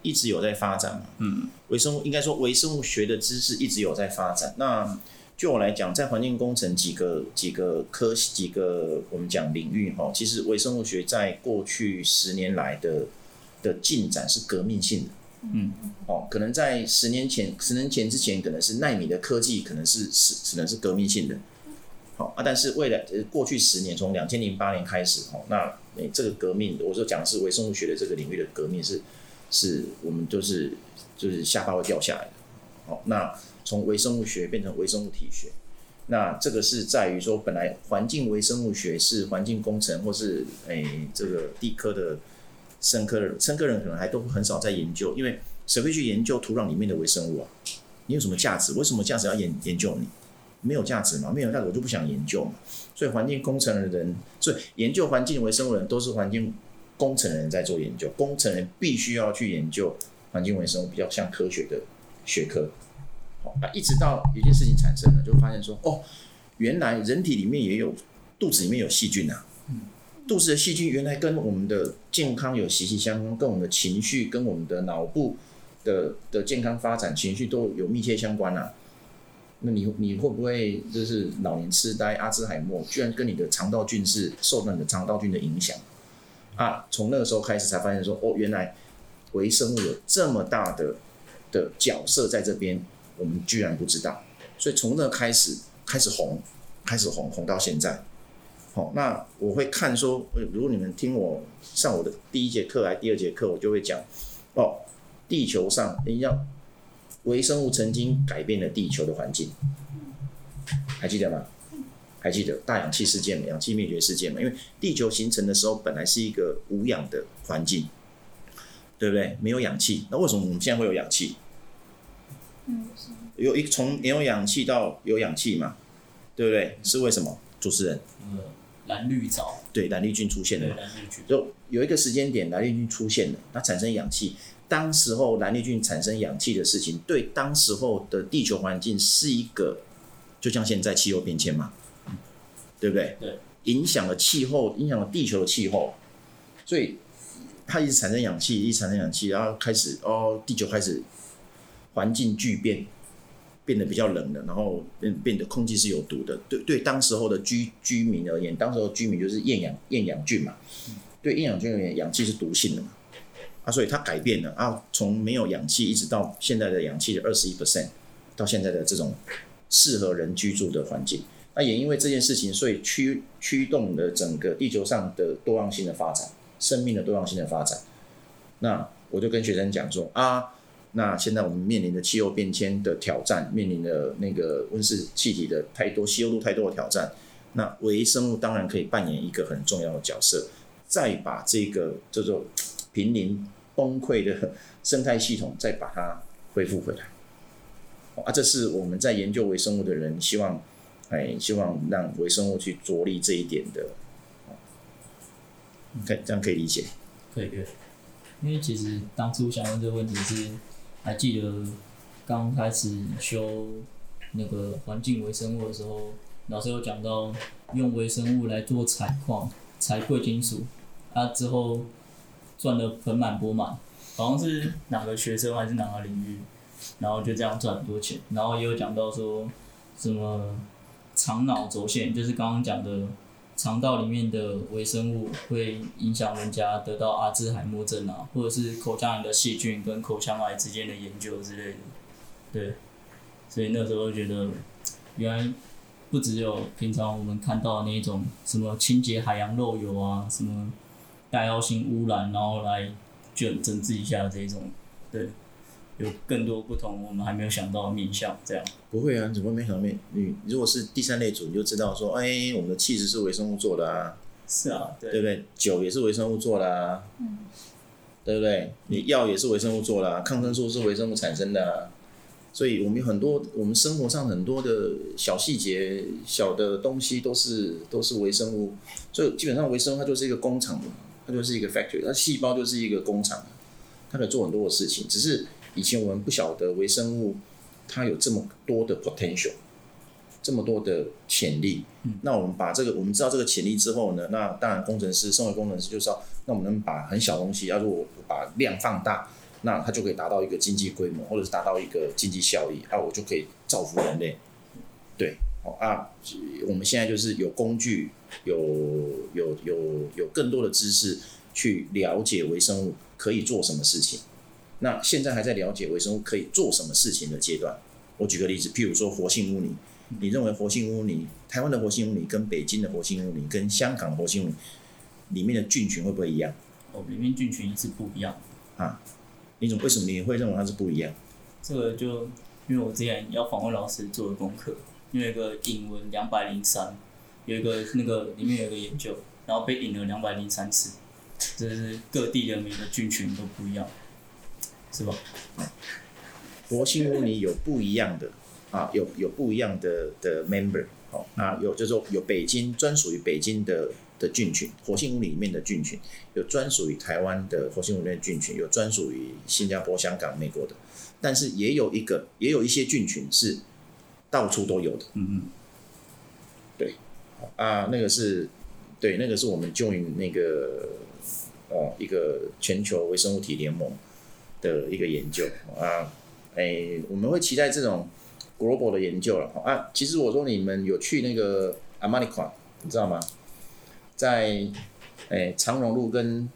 一直有在发展嘛，嗯，微生物应该说微生物学的知识一直有在发展。那就我来讲，在环境工程几个几个科几个我们讲领域哈，其实微生物学在过去十年来的的进展是革命性的，嗯，哦，可能在十年前十年前之前可能是纳米的科技，可能是是可能是革命性的，好啊，但是未来过去十年从两千零八年开始哈，那诶这个革命，我说讲的是微生物学的这个领域的革命是。是我们就是就是下巴会掉下来的，好，那从微生物学变成微生物体学，那这个是在于说，本来环境微生物学是环境工程或是诶、欸、这个地科的生科的生科人可能还都很少在研究，因为谁会去研究土壤里面的微生物啊？你有什么价值？为什么价值要研研究你？没有价值嘛？没有价值我就不想研究嘛。所以环境工程的人，所以研究环境微生物的人都是环境。工程人在做研究，工程人必须要去研究环境微生物，比较像科学的学科。好，啊，一直到有件事情产生了，就发现说，哦，原来人体里面也有肚子里面有细菌啊。肚子的细菌原来跟我们的健康有息息相关，跟我们的情绪、跟我们的脑部的的健康发展、情绪都有密切相关啊。那你你会不会就是老年痴呆、阿兹海默，居然跟你的肠道菌是受到你的肠道菌的影响？啊，从那个时候开始才发现说，哦，原来微生物有这么大的的角色在这边，我们居然不知道。所以从那开始开始红，开始红红到现在。好、那我会看说，如果你们听我上我的第一节课还第二节课，我就会讲哦，地球上你要微生物曾经改变了地球的环境，还记得吗？还记得大氧气事件吗？氧气灭绝事件吗？因为地球形成的时候本来是一个无氧的环境，对不对？没有氧气，那为什么我们现在会有氧气？嗯，有一从没有氧气到有氧气嘛，对不对？是为什么？主持人，嗯，蓝绿藻，对，蓝绿菌出现了，对，蓝绿菌，就有一个时间点，蓝绿菌出现了，它产生氧气。当时候蓝绿菌产生氧气的事情，对当时候的地球环境是一个，就像现在气候变迁嘛。对不对？对，影响了气候，影响了地球的气候，所以它一直产生氧气，一直产生氧气，然后开始哦，地球开始环境巨变，变得比较冷了，然后变变得空气是有毒的。对对，当时候的居居民而言，当时候居民就是厌氧厌氧菌嘛，对厌氧菌而言，氧气是毒性的嘛，啊，所以它改变了啊，从没有氧气一直到现在的氧气的二十一 percent，到现在的这种适合人居住的环境。那也因为这件事情，所以驱驱动了整个地球上的多样性的发展，生命的多样性的发展。那我就跟学生讲说啊，那现在我们面临的气候变迁的挑战，面临的那个温室气体的太多、吸收度太多的挑战，那微生物当然可以扮演一个很重要的角色，再把这个叫做濒临崩溃的生态系统再把它恢复回来。啊，这是我们在研究微生物的人希望。哎，希望让微生物去着力这一点的，可以这样可以理解？可以可以，因为其实当初想问这个问题是，还记得刚开始修那个环境微生物的时候，老师有讲到用微生物来做采矿、采贵金属，啊之后赚的盆满钵满，好像是哪个学生还是哪个领域，然后就这样赚很多钱，然后也有讲到说什么。肠脑轴线就是刚刚讲的肠道里面的微生物会影响人家得到阿兹海默症啊，或者是口腔里的细菌跟口腔癌之间的研究之类的。对，所以那时候觉得，原来不只有平常我们看到的那种什么清洁海洋漏油啊，什么带药性污染，然后来就整治一下这种，对，有更多不同我们还没有想到的面向，这样。不会啊，怎么没想到面？你如果是第三类组，你就知道说，哎，我们的气质是微生物做的啊。是啊，对，对不对？酒也是微生物做的啊，嗯，对不对？你药也是微生物做的啊，抗生素是微生物产生的啊。所以我们有很多，我们生活上很多的小细节、小的东西都是都是微生物。所以基本上微生物它就是一个工厂，它就是一个 factory，它细胞就是一个工厂，它可以做很多的事情。只是以前我们不晓得微生物它有这么多的 potential，这么多的潜力。那我们把这个我们知道这个潜力之后呢，那当然工程师、生物工程师就是要，那我们能把很小东西，要如果把量放大。那它就可以达到一个经济规模，或者是达到一个经济效益，啊，我就可以造福人类。对，好啊，我们现在就是有工具，有有有有更多的知识去了解微生物可以做什么事情。那现在还在了解微生物可以做什么事情的阶段。我举个例子，譬如说活性污泥，你认为活性污泥，台湾的活性污泥跟北京的活性污泥跟香港的活性污泥里面的菌群会不会一样？哦，里面菌群是不一样啊。你怎么为什么你会认为它是不一样？这个就因为我之前要访问老师做的功课，因为一个引文两百零三，有一个那个里面有一个研究，然后被引了两百零三次，这是各地的每个菌群都不一样，是吧？活性污泥有不一样的啊，有有不一样的的 member，好、哦，啊有就是说有北京专属于北京的。的菌群，活性污泥里面的菌群，有专属于台湾的活性污泥的菌群，有专属于新加坡、香港、美国的，但是也有一个，也有一些菌群是到处都有的。嗯嗯，对，啊，那个是，对，那个是我们 join 那个哦，一个全球微生物体联盟的一个研究啊，哎，我们会期待这种 global 的研究了啊。其实我说你们有去那个 Armanicon，你知道吗？在，诶、长荣路跟，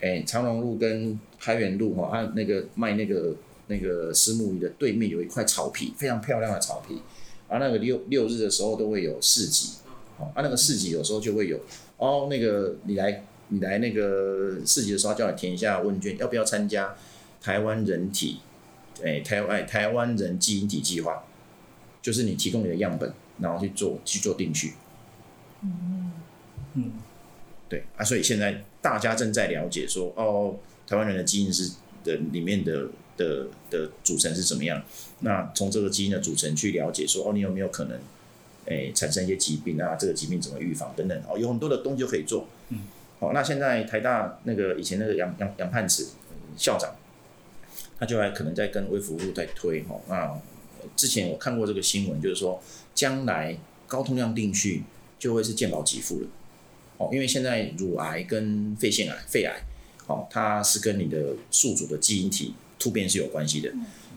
诶、长荣路跟开元路哈，啊那个卖那个那个虱目鱼的对面有一块草皮，非常漂亮的草皮，啊那个六六日的时候都会有市集，啊那个市集有时候就会有，哦那个你来你来那个市集的时候叫你填一下问卷，要不要参加台湾人体，哎、欸、台湾台湾人基因体计划，就是你提供你的样本，然后去做去做定序。嗯。嗯，对啊，所以现在大家正在了解说，哦，台湾人的基因是的里面的的的组成是怎么样？那从这个基因的组成去了解说，哦，你有没有可能，诶，产生一些疾病啊？这个疾病怎么预防等等？哦，有很多的东西就可以做。嗯，好，那现在台大那个以前那个杨杨杨泮池校长，他就还可能在跟微服务在推哈。那之前我看过这个新闻，就是说将来高通量定序就会是健保给付了。哦，因为现在乳癌跟肺腺癌、肺癌，哦，它是跟你的宿主的基因体突变是有关系的，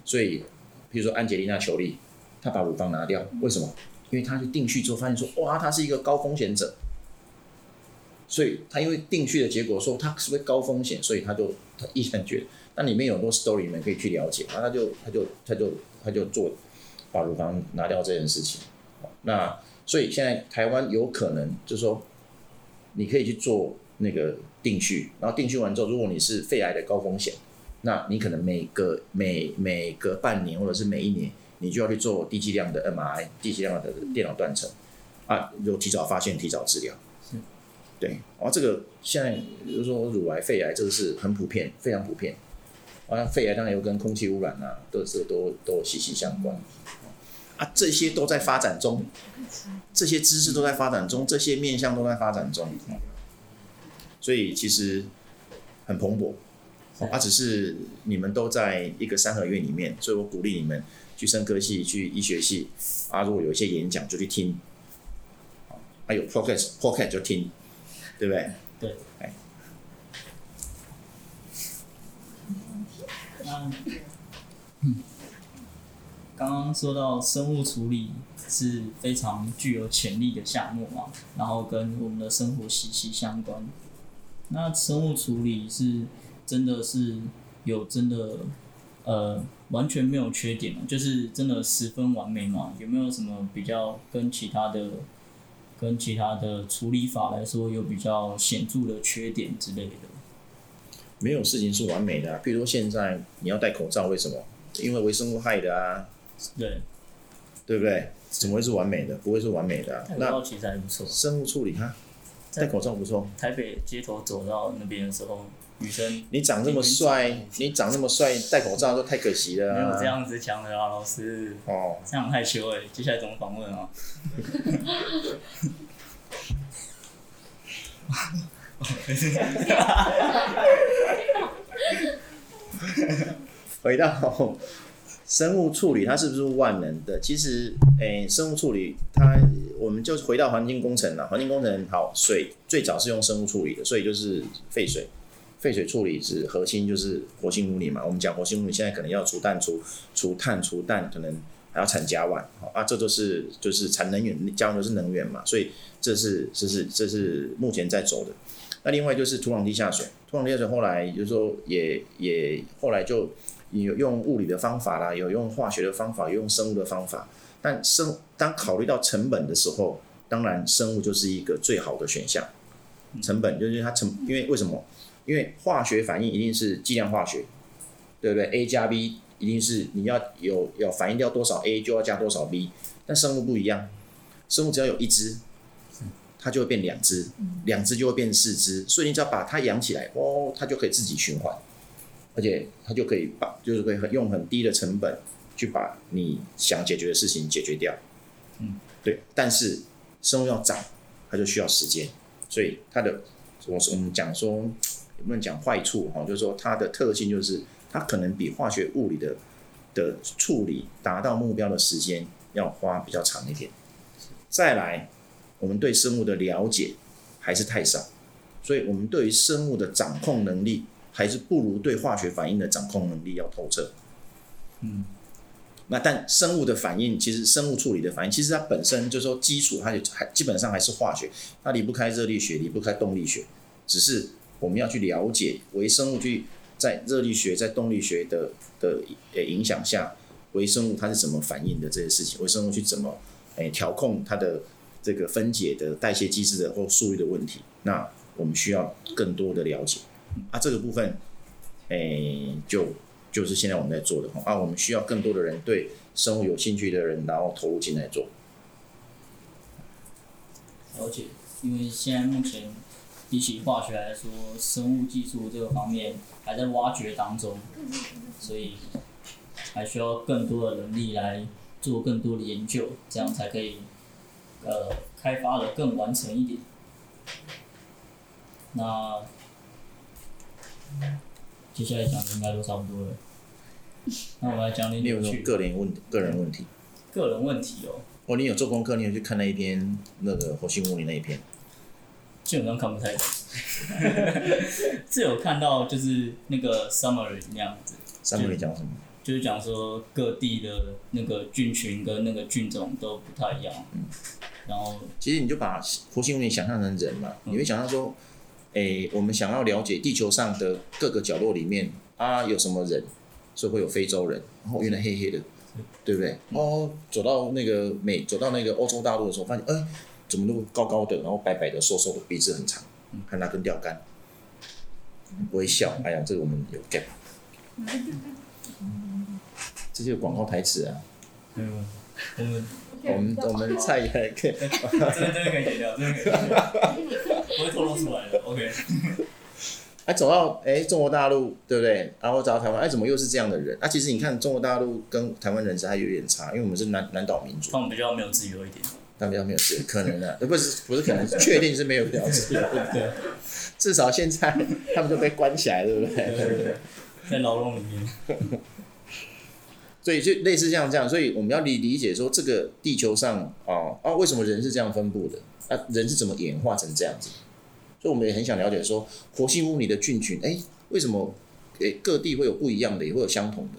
所以，比如说安吉丽娜·裘莉，她把乳房拿掉，为什么？因为她去定序之后发现说，哇，她是一个高风险者，所以她因为定序的结果说她是不是高风险，所以她就她毅然决，那里面有很多 story 你们可以去了解，然后他就他就他就他就做把乳房拿掉这件事情，那所以现在台湾有可能就是说。你可以去做那个定序，然后定序完之后，如果你是肺癌的高风险，那你可能每个每每隔半年或者是每一年，你就要去做低剂量的 MRI，低剂量的电脑断层，啊，有提早发现、提早治疗。是，对，然后这个现在比如说乳癌、肺癌，这个是很普遍，非常普遍。啊，肺癌当然又跟空气污染啊，都是都都息息相关。啊，这些都在发展中，这些知识都在发展中，这些面向都在发展中，所以其实很蓬勃。啊，只是你们都在一个三合院里面，所以我鼓励你们去生科系、去医学系。啊，如果有一些演讲就去听，啊有 podcast，podcast 就听，对不对？对。哎。嗯。刚刚说到生物处理是非常具有潜力的项目嘛，然后跟我们的生活息息相关。那生物处理是真的是有真的呃完全没有缺点嘛，就是真的十分完美嘛？有没有什么比较跟其他的跟其他的处理法来说有比较显著的缺点之类的？没有事情是完美的啊，比如说现在你要戴口罩，为什么？因为微生物害的啊，对，对不对？怎么会是完美的？不会是完美的啊。戴口罩其实还不错。生物处理哈，戴口罩不错。台北街头走到那边的时候，女生，你长这么帅，你长这么帅，戴口罩都太可惜了啊。没有这样子讲的啊，老师。哦。这样害羞哎，接下来怎么访问啊？回到生物处理，它是不是万能的？其实，诶、欸，生物处理它，我们就回到环境工程了。环境工程好，水最早是用生物处理的，所以就是废水，废水处理是核心，就是活性污泥嘛。我们讲活性污泥，现在可能要除氮、除除碳、除氮，可能还要产甲烷，好啊，这都是就是产能源，甲烷都是能源嘛，所以这是这是这是目前在走的。那另外就是土壤地下水，土壤地下水后来就是说也也后来就。有用物理的方法啦，有用化学的方法，有用生物的方法。但生当考虑到成本的时候，当然生物就是一个最好的选项。成本就是它成，因为为什么？因为化学反应一定是计量化学，对不对？A 加 B 一定是你要有要反应掉多少 A 就要加多少 B。但生物不一样，生物只要有一只，它就会变两只，两只就会变四只。所以你只要把它养起来，哦，它就可以自己循环。而且它就可以把，就是可以很用很低的成本去把你想解决的事情解决掉。嗯，对。但是生物要长，它就需要时间，所以它的，我我们讲说有没有讲坏处哈？就是说它的特性就是它可能比化学物理的的处理达到目标的时间要花比较长一点。再来，我们对生物的了解还是太少，所以我们对于生物的掌控能力。还是不如对化学反应的掌控能力要透彻。嗯，那但生物的反应，其实生物处理的反应，其实它本身就是说基础，它就还基本上还是化学，它离不开热力学，离不开动力学。只是我们要去了解微生物去在热力学、在动力学的的呃影响下，微生物它是怎么反应的这些事情，微生物去怎么诶调控它的这个分解的代谢机制的或速率的问题。那我们需要更多的了解。啊，这个部分，诶、就就是现在我们在做的。啊，我们需要更多的人对生物有兴趣的人，然后投入进来做。了解，因为现在目前比起化学来说，生物技术这个方面还在挖掘当中，所以还需要更多的人力来做更多的研究，这样才可以呃开发的更完成一点。那。接下来讲的应该都差不多了。那我们来讲点有趣。个人问个人问题。个人问题哦。哦，你有做功课？你有去看那一篇那个火星物理那一篇？基本上看不太懂。这有看到就是那个 summary 那样子。summary 讲什么？就是讲说各地的那个菌群跟那个菌种都不太一样。嗯。然后。其实你就把活性污泥想象成人嘛，你会想象说。诶、欸，我们想要了解地球上的各个角落里面啊，有什么人，所以会有非洲人，然后原来黑黑的，对不对？哦，走到那个美，走到那个欧洲大陆的时候，发现，哎、欸，怎么都高高的，然后白白的，瘦瘦的，鼻子很长，还拿根钓竿，不会笑。哎呀，这个我们有 gap，这就是广告台词啊。嗯，我们我们我们菜也可以，真的可以剪掉，真的可以剪掉。不会透露出来的，OK。哎，走到哎中国大陆，对不对？然后走到台湾，哎，怎么又是这样的人？啊，其实你看中国大陆跟台湾人是还有点差，因为我们是南南岛民族，他们比较没有自由一点，他们比较没有自由，可能的、啊，不是不是可能，确定是没有比较自由，对。至少现在他们都被关起来，对不对？对对对，在牢笼里面。所以就类似像这样，所以我们要理理解说，这个地球上啊啊，为什么人是这样分布的？啊，人是怎么演化成这样子？所以我们也很想了解说，活性污泥的菌群，哎、为什么诶、各地会有不一样的，也会有相同的？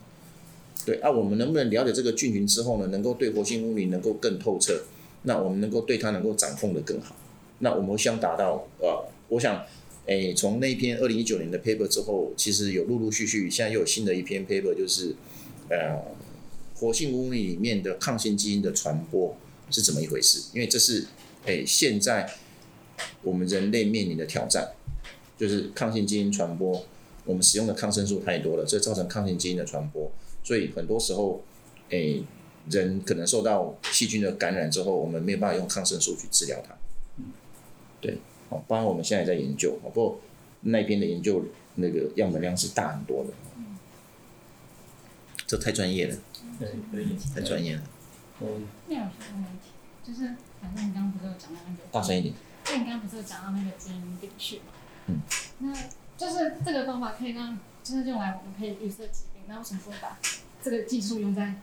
对啊，我们能不能了解这个菌群之后呢，能够对活性污泥能够更透彻？那我们能够对它能够掌控得更好？那我们想达到呃，我想诶、诶，从那篇二零一九年的 paper 之后，其实有陆陆续续，现在又有新的一篇 paper，就是呃，活性污泥里面的抗性基因的传播是怎么一回事？因为这是诶现在我们人类面临的挑战，就是抗性基因传播，我们使用的抗生素太多了，这造成抗性基因的传播，所以很多时候诶人可能受到细菌的感染之后，我们没有办法用抗生素去治疗它。对。哦，包括我们现在在研究，不过那边的研究那个样本量是大很多的，这太专业了，对，可以，太专业了。嗯，那有什么问题？就是反正你刚刚不是有讲到那个，大声一点。那你刚刚不是有讲到那个基因定序嘛？嗯。那就是这个方法可以让，就是用来我们可以预测疾病。那为什么不把这个技术用在，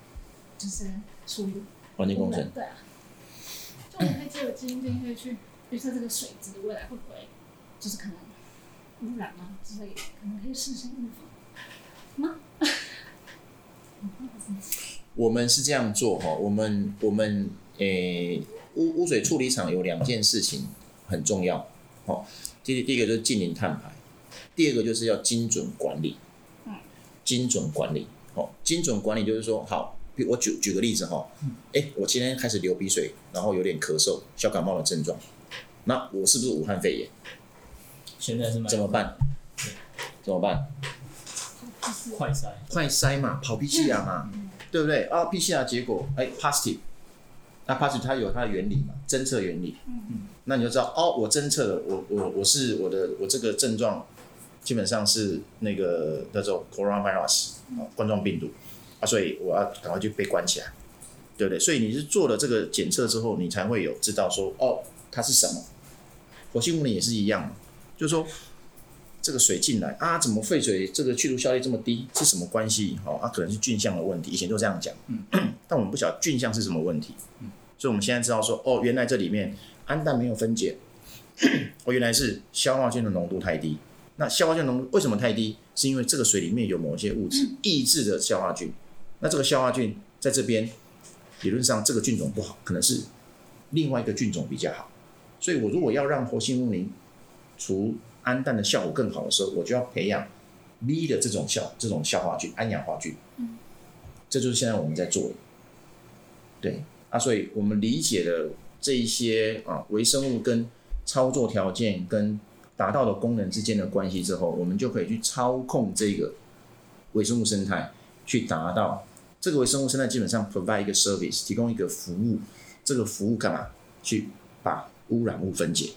就是处理环境工程？对啊。就我们可以借由基因定序去。预测这个水质未来会不会就是可能污染啊之类的，可能可以事先预防吗？我们是这样做哈，我们我们诶、欸、污污水处理厂有两件事情很重要，好，第第一个就是近零碳排，第二个就是要精准管理，嗯，精准管理，好，精准管理就是说，好，我举举个例子哈，哎、欸，我今天开始流鼻水，然后有点咳嗽、小感冒的症状。那我是不是武汉肺炎？现在是怎么办？怎么办？快筛，快筛嘛，跑 PCR 嘛，对不对？啊，PCR 结果哎，positive，那 positive 它有它的原理嘛，侦测原理。嗯，那你就知道哦，我侦测了，我我我是我的我这个症状基本上是那个叫做 coronavirus 啊，冠状病毒啊，所以我要赶快就被关起来，对不对？所以你是做了这个检测之后，你才会有知道说哦，它是什么。火星物理也是一样，就是说这个水进来啊，怎么废水这个去除效率这么低？是什么关系？哦，啊，可能是菌相的问题。以前都这样讲，嗯，但我们不晓得菌相是什么问题，嗯，所以我们现在知道说，哦，原来这里面氨氮没有分解，哦，原来是消化菌的浓度太低。那消化菌浓度为什么太低？是因为这个水里面有某些物质抑制了消化菌。那这个消化菌在这边理论上这个菌种不好，可能是另外一个菌种比较好。所以，我如果要让活性污泥除氨氮的效果更好的时候，我就要培养 V 的这种效这种消化菌、氨氧化菌。嗯，这就是现在我们在做的。对啊，所以我们理解了这一些啊微生物跟操作条件跟达到的功能之间的关系之后，我们就可以去操控这个微生物生态，去达到这个微生物生态基本上 provide 一个 service，提供一个服务。这个服务干嘛？去把污染物分解，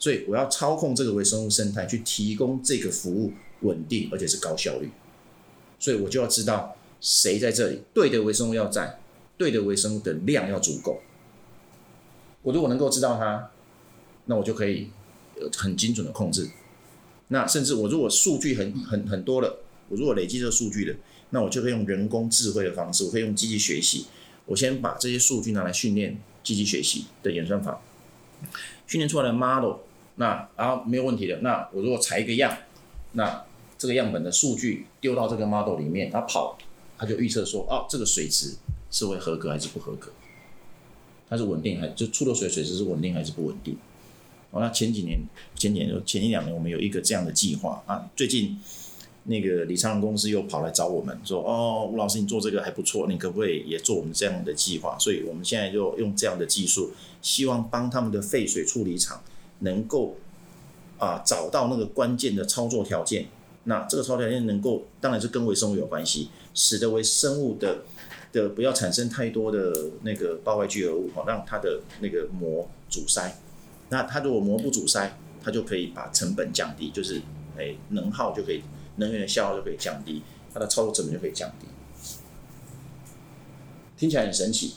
所以我要操控这个微生物生态，去提供这个服务稳定而且是高效率，所以我就要知道谁在这里，对的微生物要在，对的微生物的量要足够。我如果能够知道它，那我就可以很精准的控制。那甚至我如果数据很很很多了，我如果累积这个数据了，那我就可以用人工智慧的方式，我可以用机器学习，我先把这些数据拿来训练机器学习的演算法。训练出来的 model，那然后没有问题的，那我如果采一个样，那这个样本的数据丢到这个 model 里面，它跑，它就预测说，哦，这个水质是会合格还是不合格？它是稳定还就出的水水质是稳定还是不稳定？哦，那前几年前几年前一两年我们有一个这样的计划啊，最近。那个李昌龙公司又跑来找我们说：“哦，吴老师，你做这个还不错，你可不可以也做我们这样的计划？”所以我们现在就用这样的技术，希望帮他们的废水处理厂能够啊找到那个关键的操作条件。那这个操作条件能够，当然是跟微生物有关系，使得微生物的的不要产生太多的那个胞外聚合物，好让它的那个膜阻塞。那它如果膜不阻塞，它就可以把成本降低，就是哎能耗就可以。能源的消耗就可以降低，它的操作成本就可以降低，听起来很神奇，